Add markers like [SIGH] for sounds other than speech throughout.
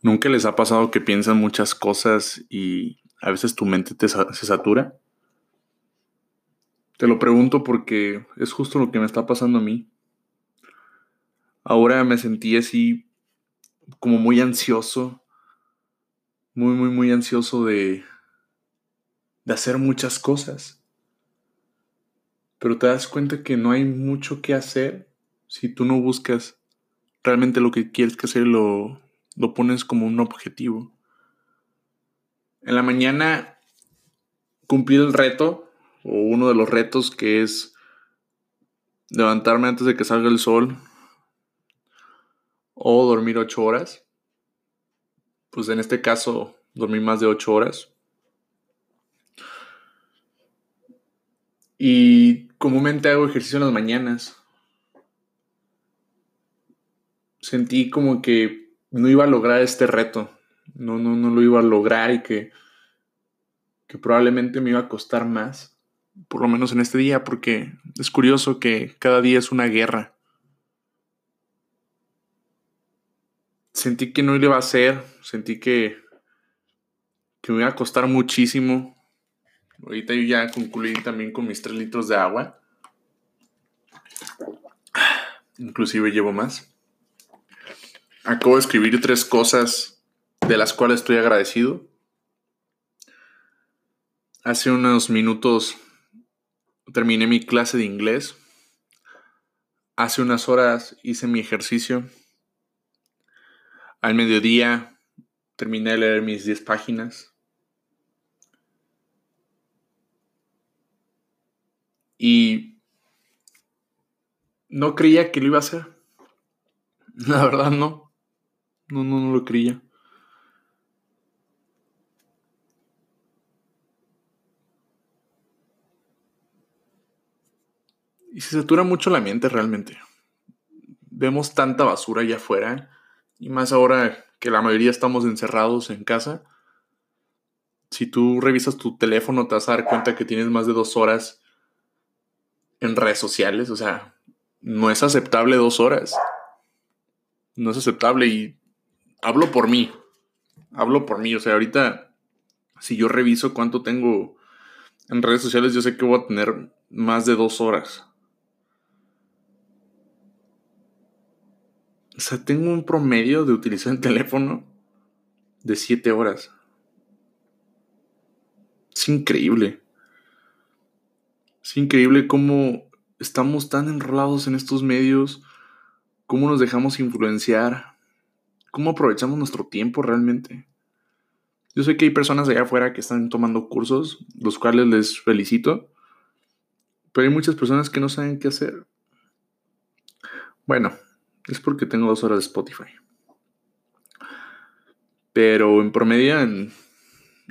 ¿Nunca les ha pasado que piensan muchas cosas y a veces tu mente te se satura? Te lo pregunto porque es justo lo que me está pasando a mí. Ahora me sentí así como muy ansioso, muy, muy, muy ansioso de, de hacer muchas cosas. Pero te das cuenta que no hay mucho que hacer si tú no buscas realmente lo que quieres que hacer lo, lo pones como un objetivo. En la mañana cumplir el reto, o uno de los retos que es levantarme antes de que salga el sol, o dormir ocho horas. Pues en este caso, dormir más de ocho horas. Y comúnmente hago ejercicio en las mañanas. Sentí como que no iba a lograr este reto. No, no, no lo iba a lograr y que, que probablemente me iba a costar más. Por lo menos en este día, porque es curioso que cada día es una guerra. Sentí que no iba a hacer, sentí que, que me iba a costar muchísimo. Ahorita yo ya concluí también con mis 3 litros de agua. Inclusive llevo más. Acabo de escribir tres cosas de las cuales estoy agradecido. Hace unos minutos terminé mi clase de inglés. Hace unas horas hice mi ejercicio. Al mediodía terminé de leer mis 10 páginas. Y no creía que lo iba a hacer. [LAUGHS] La verdad no. No, no, no lo creía. Y se satura mucho la mente realmente. Vemos tanta basura allá afuera. Y más ahora que la mayoría estamos encerrados en casa. Si tú revisas tu teléfono te vas a dar cuenta que tienes más de dos horas en redes sociales. O sea, no es aceptable dos horas. No es aceptable y hablo por mí. Hablo por mí. O sea, ahorita, si yo reviso cuánto tengo en redes sociales, yo sé que voy a tener más de dos horas. O sea, tengo un promedio de utilizar el teléfono de siete horas. Es increíble. Es increíble cómo estamos tan enrolados en estos medios, cómo nos dejamos influenciar cómo aprovechamos nuestro tiempo realmente. Yo sé que hay personas allá afuera que están tomando cursos, los cuales les felicito, pero hay muchas personas que no saben qué hacer. Bueno, es porque tengo dos horas de Spotify. Pero en promedio en,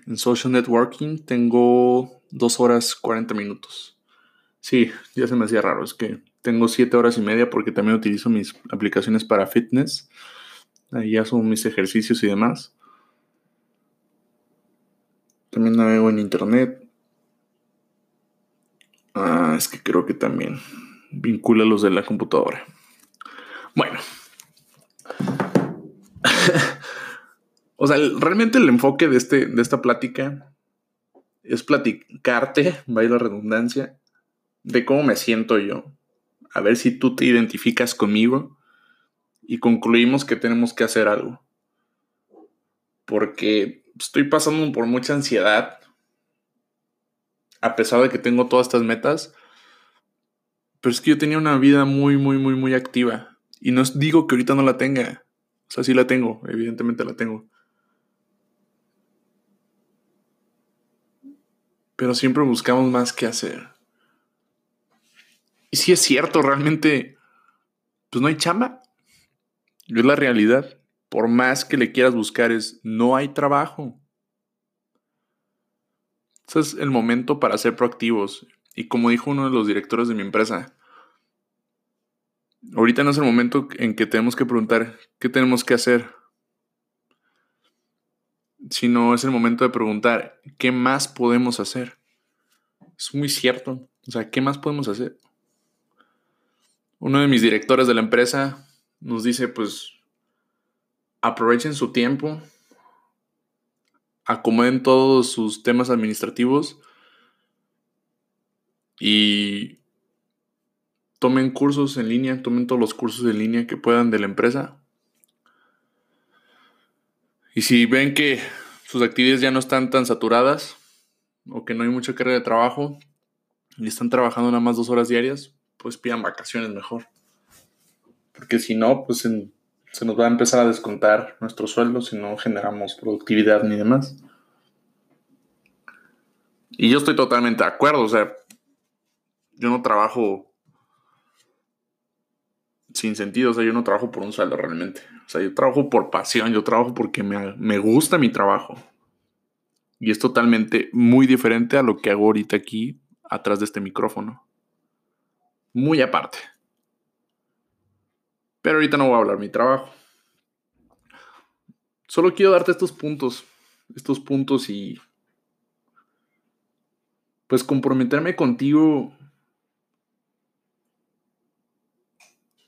en social networking tengo dos horas 40 minutos. Sí, ya se me hacía raro, es que tengo siete horas y media porque también utilizo mis aplicaciones para fitness Ahí son mis ejercicios y demás. También navego en internet. Ah, es que creo que también vincula los de la computadora. Bueno. [LAUGHS] o sea, realmente el enfoque de, este, de esta plática es platicarte, vaya la redundancia, de cómo me siento yo. A ver si tú te identificas conmigo y concluimos que tenemos que hacer algo. Porque estoy pasando por mucha ansiedad, a pesar de que tengo todas estas metas. Pero es que yo tenía una vida muy, muy, muy, muy activa. Y no digo que ahorita no la tenga. O sea, sí la tengo, evidentemente la tengo. Pero siempre buscamos más que hacer. Y si es cierto, realmente, pues no hay chamba. Es la realidad. Por más que le quieras buscar, es no hay trabajo. Ese es el momento para ser proactivos. Y como dijo uno de los directores de mi empresa, ahorita no es el momento en que tenemos que preguntar qué tenemos que hacer, sino es el momento de preguntar qué más podemos hacer. Es muy cierto. O sea, ¿qué más podemos hacer? Uno de mis directores de la empresa nos dice, pues, aprovechen su tiempo, acomoden todos sus temas administrativos y tomen cursos en línea, tomen todos los cursos en línea que puedan de la empresa. Y si ven que sus actividades ya no están tan saturadas o que no hay mucha carga de trabajo y están trabajando nada más dos horas diarias, pues pidan vacaciones mejor. Porque si no, pues se nos va a empezar a descontar nuestro sueldo si no generamos productividad ni demás. Y yo estoy totalmente de acuerdo, o sea, yo no trabajo sin sentido, o sea, yo no trabajo por un sueldo realmente. O sea, yo trabajo por pasión, yo trabajo porque me, me gusta mi trabajo. Y es totalmente muy diferente a lo que hago ahorita aquí, atrás de este micrófono. Muy aparte. Pero ahorita no voy a hablar mi trabajo. Solo quiero darte estos puntos. Estos puntos y... Pues comprometerme contigo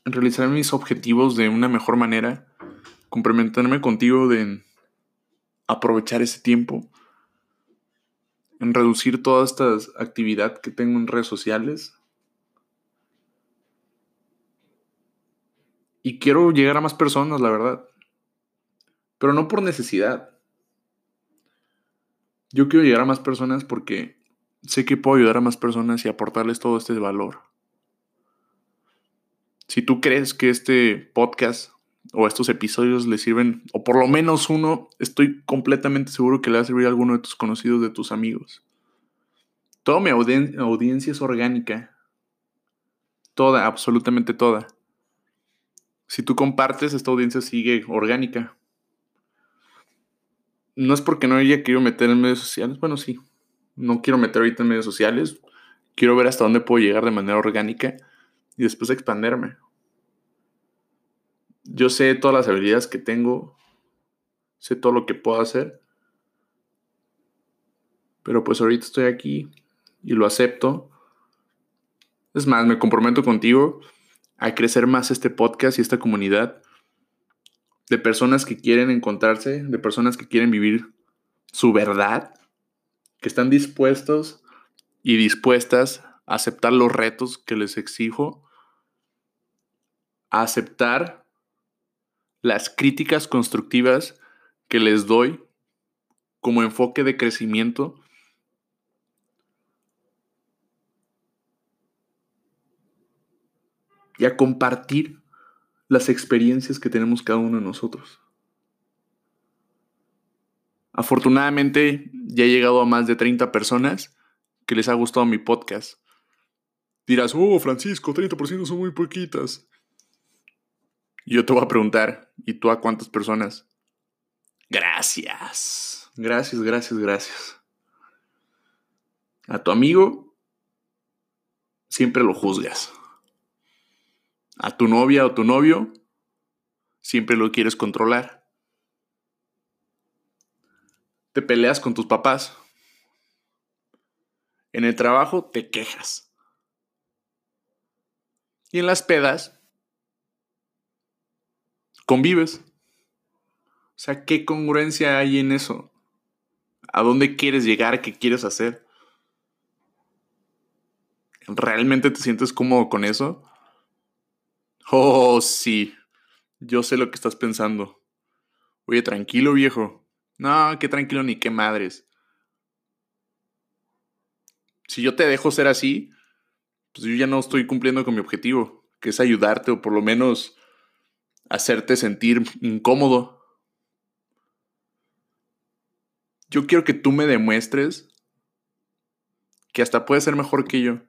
en realizar mis objetivos de una mejor manera, comprometerme contigo de aprovechar ese tiempo, en reducir toda esta actividad que tengo en redes sociales. Y quiero llegar a más personas, la verdad. Pero no por necesidad. Yo quiero llegar a más personas porque sé que puedo ayudar a más personas y aportarles todo este valor. Si tú crees que este podcast o estos episodios le sirven, o por lo menos uno, estoy completamente seguro que le va a servir a alguno de tus conocidos, de tus amigos. Toda mi audiencia es orgánica. Toda, absolutamente toda. Si tú compartes, esta audiencia sigue orgánica. No es porque no haya querido meter en medios sociales, bueno, sí. No quiero meter ahorita en medios sociales. Quiero ver hasta dónde puedo llegar de manera orgánica y después expanderme. Yo sé todas las habilidades que tengo, sé todo lo que puedo hacer, pero pues ahorita estoy aquí y lo acepto. Es más, me comprometo contigo a crecer más este podcast y esta comunidad de personas que quieren encontrarse, de personas que quieren vivir su verdad, que están dispuestos y dispuestas a aceptar los retos que les exijo a aceptar las críticas constructivas que les doy como enfoque de crecimiento y a compartir las experiencias que tenemos cada uno de nosotros. Afortunadamente ya he llegado a más de 30 personas que les ha gustado mi podcast. Dirás, oh Francisco, 30% son muy poquitas. Yo te voy a preguntar, ¿y tú a cuántas personas? Gracias. Gracias, gracias, gracias. A tu amigo siempre lo juzgas. A tu novia o tu novio siempre lo quieres controlar. Te peleas con tus papás. En el trabajo te quejas. Y en las pedas convives. O sea, ¿qué congruencia hay en eso? ¿A dónde quieres llegar? ¿Qué quieres hacer? ¿Realmente te sientes cómodo con eso? Oh, sí. Yo sé lo que estás pensando. Oye, tranquilo, viejo. No, qué tranquilo ni qué madres. Si yo te dejo ser así, pues yo ya no estoy cumpliendo con mi objetivo, que es ayudarte o por lo menos hacerte sentir incómodo. Yo quiero que tú me demuestres que hasta puedes ser mejor que yo.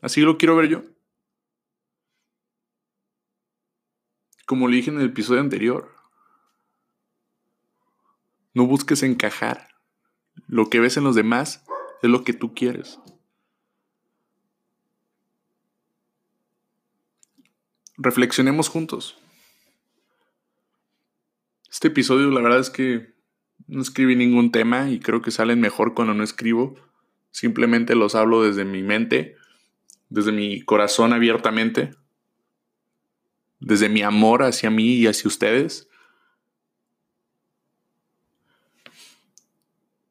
Así lo quiero ver yo. Como le dije en el episodio anterior, no busques encajar. Lo que ves en los demás es lo que tú quieres. Reflexionemos juntos. Este episodio la verdad es que no escribí ningún tema y creo que salen mejor cuando no escribo. Simplemente los hablo desde mi mente, desde mi corazón abiertamente, desde mi amor hacia mí y hacia ustedes.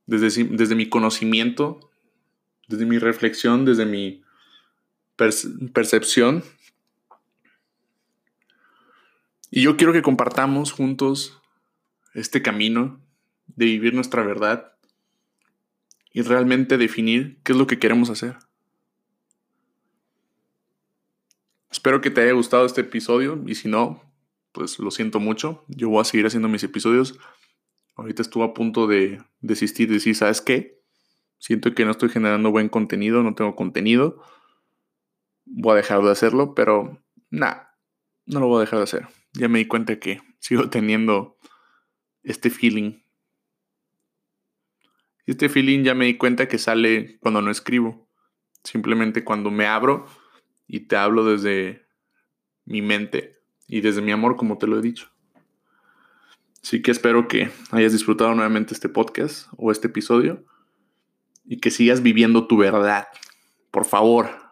Desde, desde mi conocimiento, desde mi reflexión, desde mi percepción. Y yo quiero que compartamos juntos este camino de vivir nuestra verdad y realmente definir qué es lo que queremos hacer. Espero que te haya gustado este episodio y si no, pues lo siento mucho. Yo voy a seguir haciendo mis episodios. Ahorita estuve a punto de desistir y decir, ¿sabes qué? Siento que no estoy generando buen contenido, no tengo contenido. Voy a dejar de hacerlo, pero nada, no lo voy a dejar de hacer. Ya me di cuenta que sigo teniendo este feeling. Este feeling ya me di cuenta que sale cuando no escribo. Simplemente cuando me abro y te hablo desde mi mente y desde mi amor, como te lo he dicho. Así que espero que hayas disfrutado nuevamente este podcast o este episodio y que sigas viviendo tu verdad. Por favor,